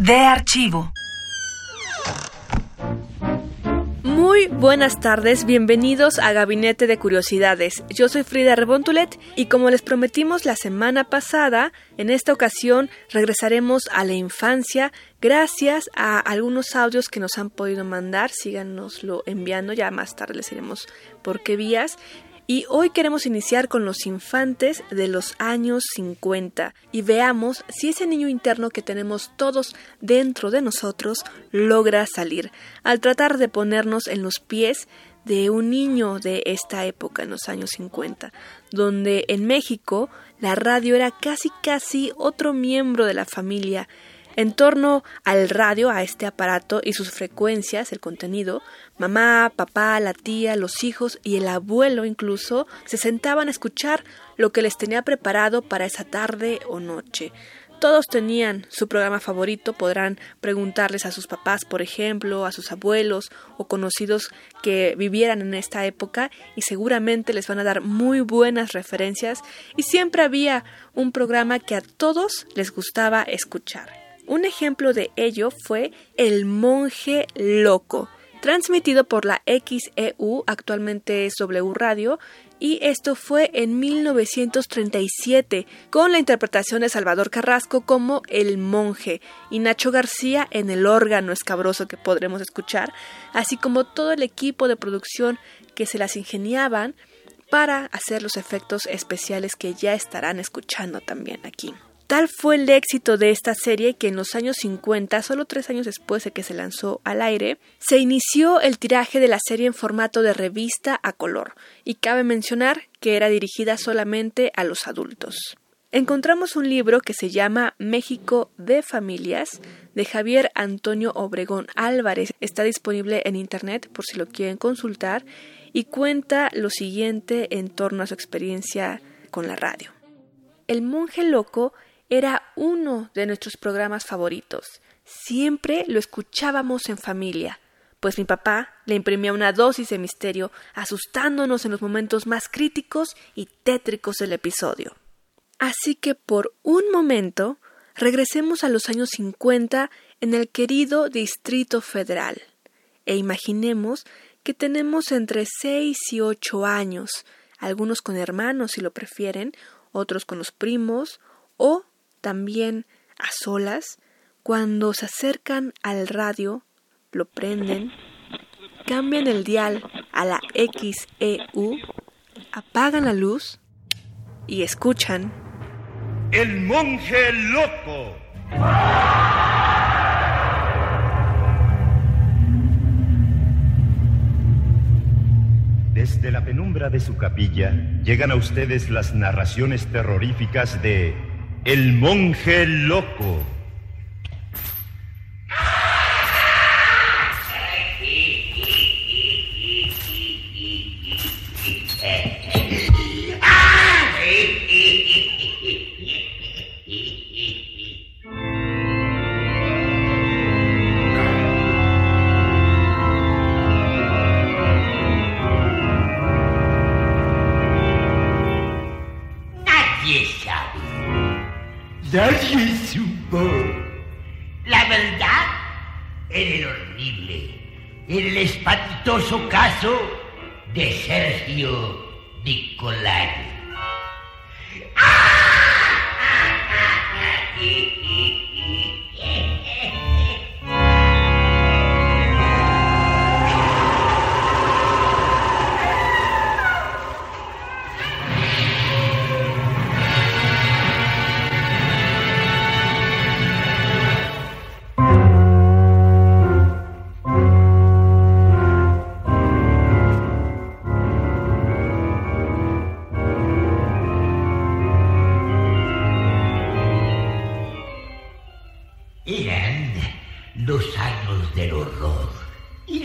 De archivo. Muy buenas tardes, bienvenidos a Gabinete de Curiosidades. Yo soy Frida Rebontulet y como les prometimos la semana pasada, en esta ocasión regresaremos a la infancia gracias a algunos audios que nos han podido mandar. Síganoslo enviando, ya más tarde les diremos por qué vías. Y hoy queremos iniciar con los infantes de los años 50 y veamos si ese niño interno que tenemos todos dentro de nosotros logra salir. Al tratar de ponernos en los pies de un niño de esta época, en los años 50, donde en México la radio era casi casi otro miembro de la familia en torno al radio, a este aparato y sus frecuencias, el contenido, mamá, papá, la tía, los hijos y el abuelo incluso se sentaban a escuchar lo que les tenía preparado para esa tarde o noche. Todos tenían su programa favorito, podrán preguntarles a sus papás, por ejemplo, a sus abuelos o conocidos que vivieran en esta época y seguramente les van a dar muy buenas referencias y siempre había un programa que a todos les gustaba escuchar. Un ejemplo de ello fue El monje loco, transmitido por la XEU, actualmente es W Radio, y esto fue en 1937, con la interpretación de Salvador Carrasco como El monje y Nacho García en el órgano escabroso que podremos escuchar, así como todo el equipo de producción que se las ingeniaban para hacer los efectos especiales que ya estarán escuchando también aquí. Tal fue el éxito de esta serie que en los años 50, solo tres años después de que se lanzó al aire, se inició el tiraje de la serie en formato de revista a color, y cabe mencionar que era dirigida solamente a los adultos. Encontramos un libro que se llama México de Familias de Javier Antonio Obregón Álvarez. Está disponible en internet por si lo quieren consultar y cuenta lo siguiente en torno a su experiencia con la radio. El monje loco era uno de nuestros programas favoritos. Siempre lo escuchábamos en familia, pues mi papá le imprimía una dosis de misterio, asustándonos en los momentos más críticos y tétricos del episodio. Así que por un momento regresemos a los años 50 en el querido Distrito Federal e imaginemos que tenemos entre 6 y 8 años, algunos con hermanos si lo prefieren, otros con los primos o también a solas, cuando se acercan al radio, lo prenden, cambian el dial a la XEU, apagan la luz y escuchan El monje loco. Desde la penumbra de su capilla llegan a ustedes las narraciones terroríficas de El monje loco. Espantoso caso de Sergio Nicolai.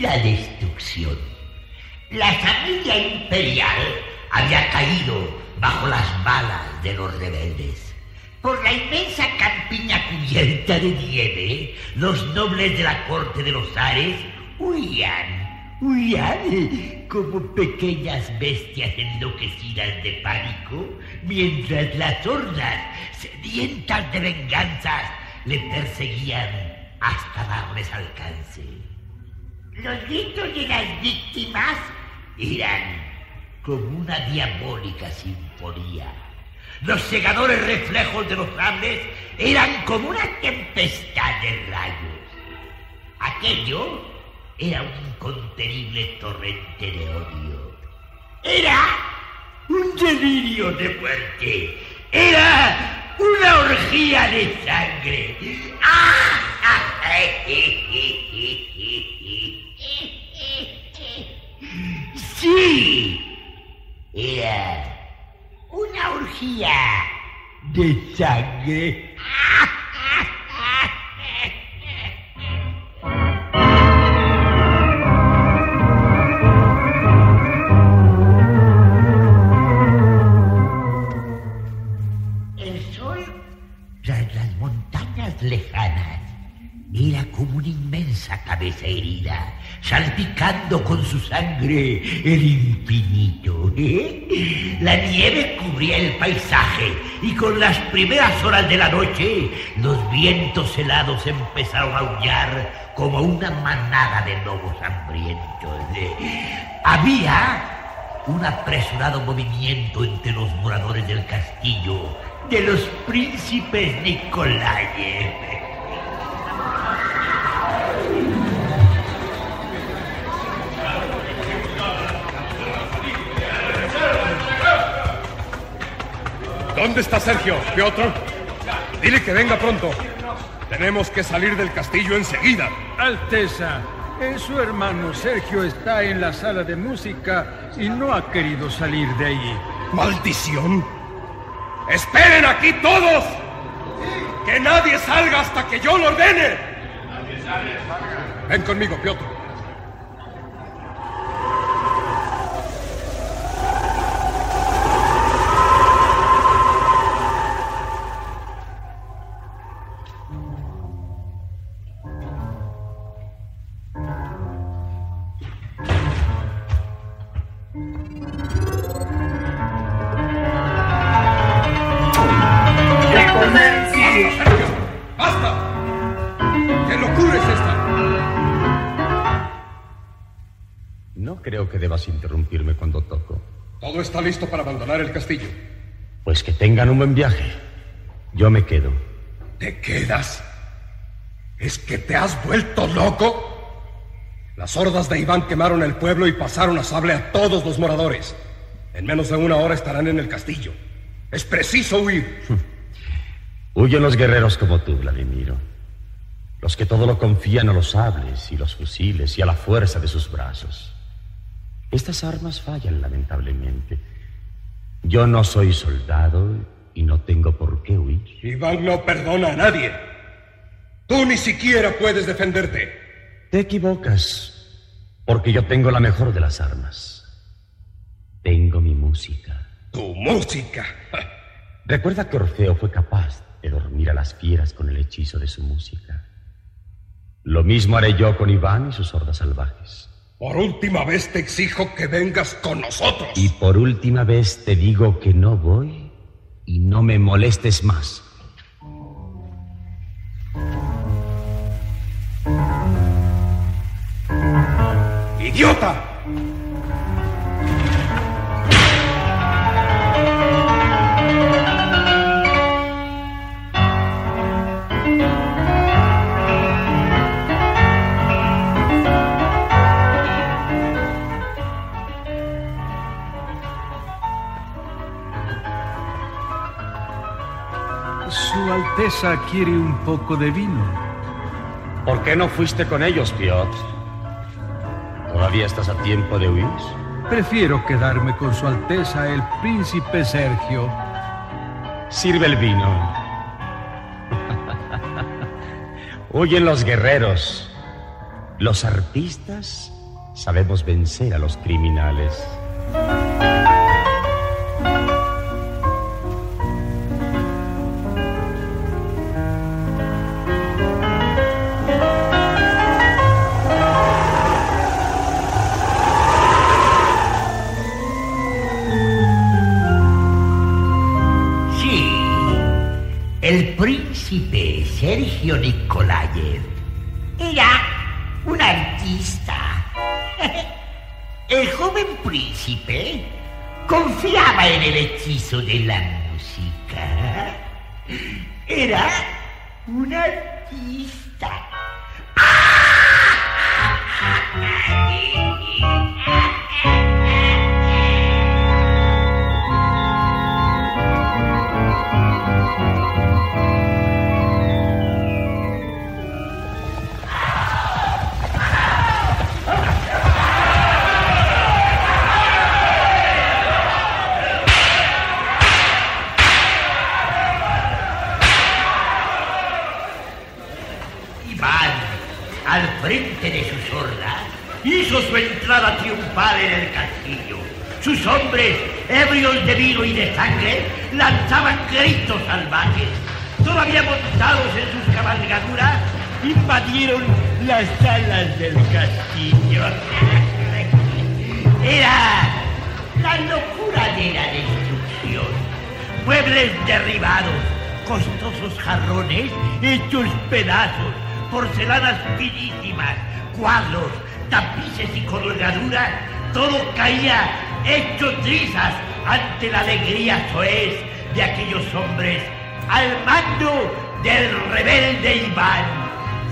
La destrucción. La familia imperial había caído bajo las balas de los rebeldes. Por la inmensa campiña cubierta de nieve, los nobles de la corte de los Ares huían, huían como pequeñas bestias enloquecidas de pánico, mientras las hordas sedientas de venganzas le perseguían hasta darles alcance. Los gritos de las víctimas eran como una diabólica sinfonía. Los segadores reflejos de los sables eran como una tempestad de rayos. Aquello era un incontenible torrente de odio. Era un delirio de muerte. Era una orgía de sangre. Sí, Asia. Desagre. Cabeza herida, salpicando con su sangre el infinito. La nieve cubría el paisaje y con las primeras horas de la noche los vientos helados empezaron a aullar como una manada de lobos hambrientos. Había un apresurado movimiento entre los moradores del castillo de los príncipes Nicolayev. ¿Dónde está Sergio, Piotr? Dile que venga pronto. Tenemos que salir del castillo enseguida. Alteza, eh, su hermano Sergio está en la sala de música y no ha querido salir de allí. ¡Maldición! ¡Esperen aquí todos! ¡Que nadie salga hasta que yo lo ordene! Ven conmigo, Piotr. ¡Basta! ¿Qué locura es esta? No creo que debas interrumpirme cuando toco. Todo está listo para abandonar el castillo. Pues que tengan un buen viaje. Yo me quedo. ¿Te quedas? ¿Es que te has vuelto loco? Las hordas de Iván quemaron el pueblo y pasaron a sable a todos los moradores. En menos de una hora estarán en el castillo. Es preciso huir. Huyen los guerreros como tú, Vladimiro. Los que todo lo confían a los sables y los fusiles y a la fuerza de sus brazos. Estas armas fallan, lamentablemente. Yo no soy soldado y no tengo por qué huir. Iván no perdona a nadie. Tú ni siquiera puedes defenderte. Te equivocas, porque yo tengo la mejor de las armas. Tengo mi música. Tu música. Recuerda que Orfeo fue capaz de dormir a las fieras con el hechizo de su música. Lo mismo haré yo con Iván y sus hordas salvajes. Por última vez te exijo que vengas con nosotros. Y por última vez te digo que no voy y no me molestes más. ¡Idiota! Alteza quiere un poco de vino. ¿Por qué no fuiste con ellos, Piotr? ¿Todavía estás a tiempo de huir? Prefiero quedarme con Su Alteza el príncipe Sergio. Sirve el vino. Huyen los guerreros. Los artistas sabemos vencer a los criminales. Sergio Nikolayev era un artista. El joven príncipe confiaba en el hechizo de la música. Era un artista. sangre, lanzaban gritos salvajes. Todavía montados en sus cabalgaduras, invadieron las salas del castillo. Era la locura de la destrucción. Muebles derribados, costosos jarrones hechos pedazos, porcelanas finísimas, cuadros, tapices y colgaduras, todo caía hecho trizas ante la alegría soez de aquellos hombres al mando del rebelde Iván.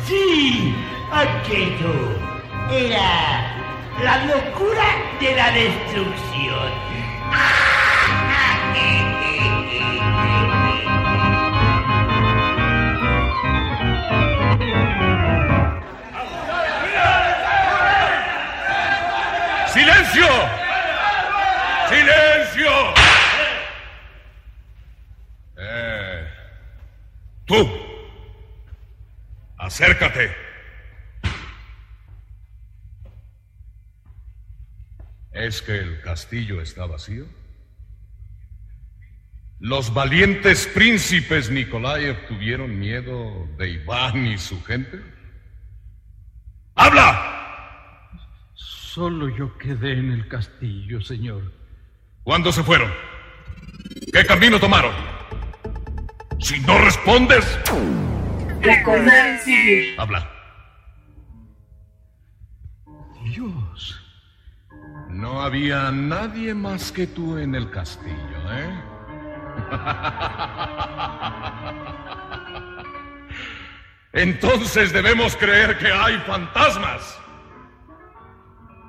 Sí, aquello era la locura de la destrucción. ¡Silencio! Eh, tú, acércate. ¿Es que el castillo está vacío? ¿Los valientes príncipes Nikolaev tuvieron miedo de Iván y su gente? ¡Habla! Solo yo quedé en el castillo, señor. ¿Cuándo se fueron? ¿Qué camino tomaron? Si no respondes... Recordar civil. Habla. Dios. No había nadie más que tú en el castillo, ¿eh? Entonces debemos creer que hay fantasmas.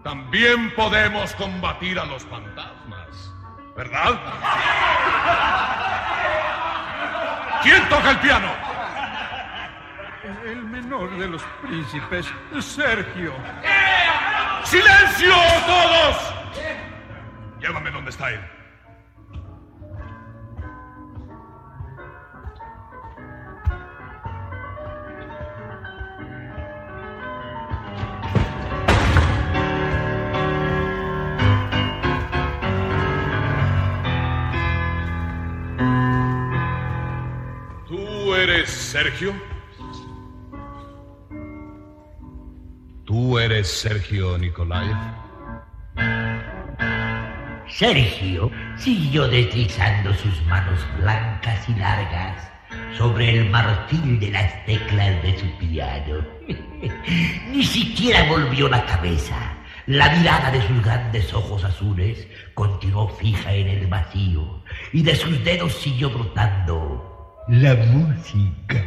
También podemos combatir a los fantasmas, ¿verdad? ¿Quién toca el piano? El menor de los príncipes, Sergio. ¡Silencio todos! Llévame donde está él. Sergio? ¿Tú eres Sergio Nikolaev? Sergio siguió deslizando sus manos blancas y largas sobre el marfil de las teclas de su piano. Ni siquiera volvió la cabeza. La mirada de sus grandes ojos azules continuó fija en el vacío y de sus dedos siguió brotando la música.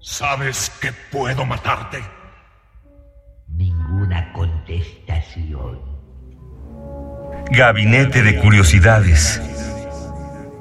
¿Sabes que puedo matarte? Ninguna contestación. Gabinete de Curiosidades.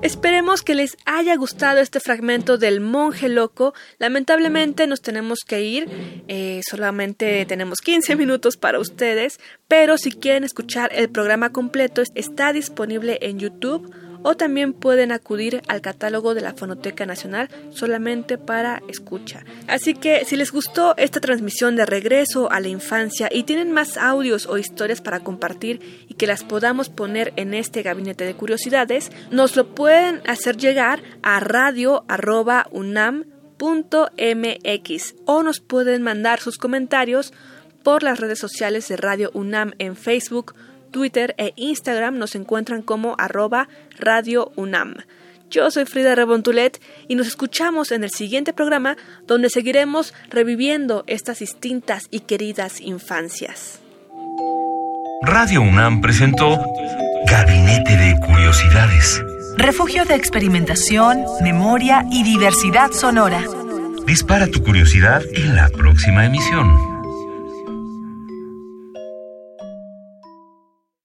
Esperemos que les haya gustado este fragmento del monje loco. Lamentablemente nos tenemos que ir, eh, solamente tenemos 15 minutos para ustedes, pero si quieren escuchar el programa completo está disponible en YouTube o también pueden acudir al catálogo de la Fonoteca Nacional solamente para escucha. Así que si les gustó esta transmisión de regreso a la infancia y tienen más audios o historias para compartir y que las podamos poner en este gabinete de curiosidades, nos lo pueden hacer llegar a radio.unam.mx o nos pueden mandar sus comentarios por las redes sociales de Radio UNAM en Facebook, Twitter e Instagram nos encuentran como arroba Radio UNAM. Yo soy Frida Rebontulet y nos escuchamos en el siguiente programa donde seguiremos reviviendo estas distintas y queridas infancias. Radio UNAM presentó Gabinete de Curiosidades. Refugio de experimentación, memoria y diversidad sonora. Dispara tu curiosidad en la próxima emisión.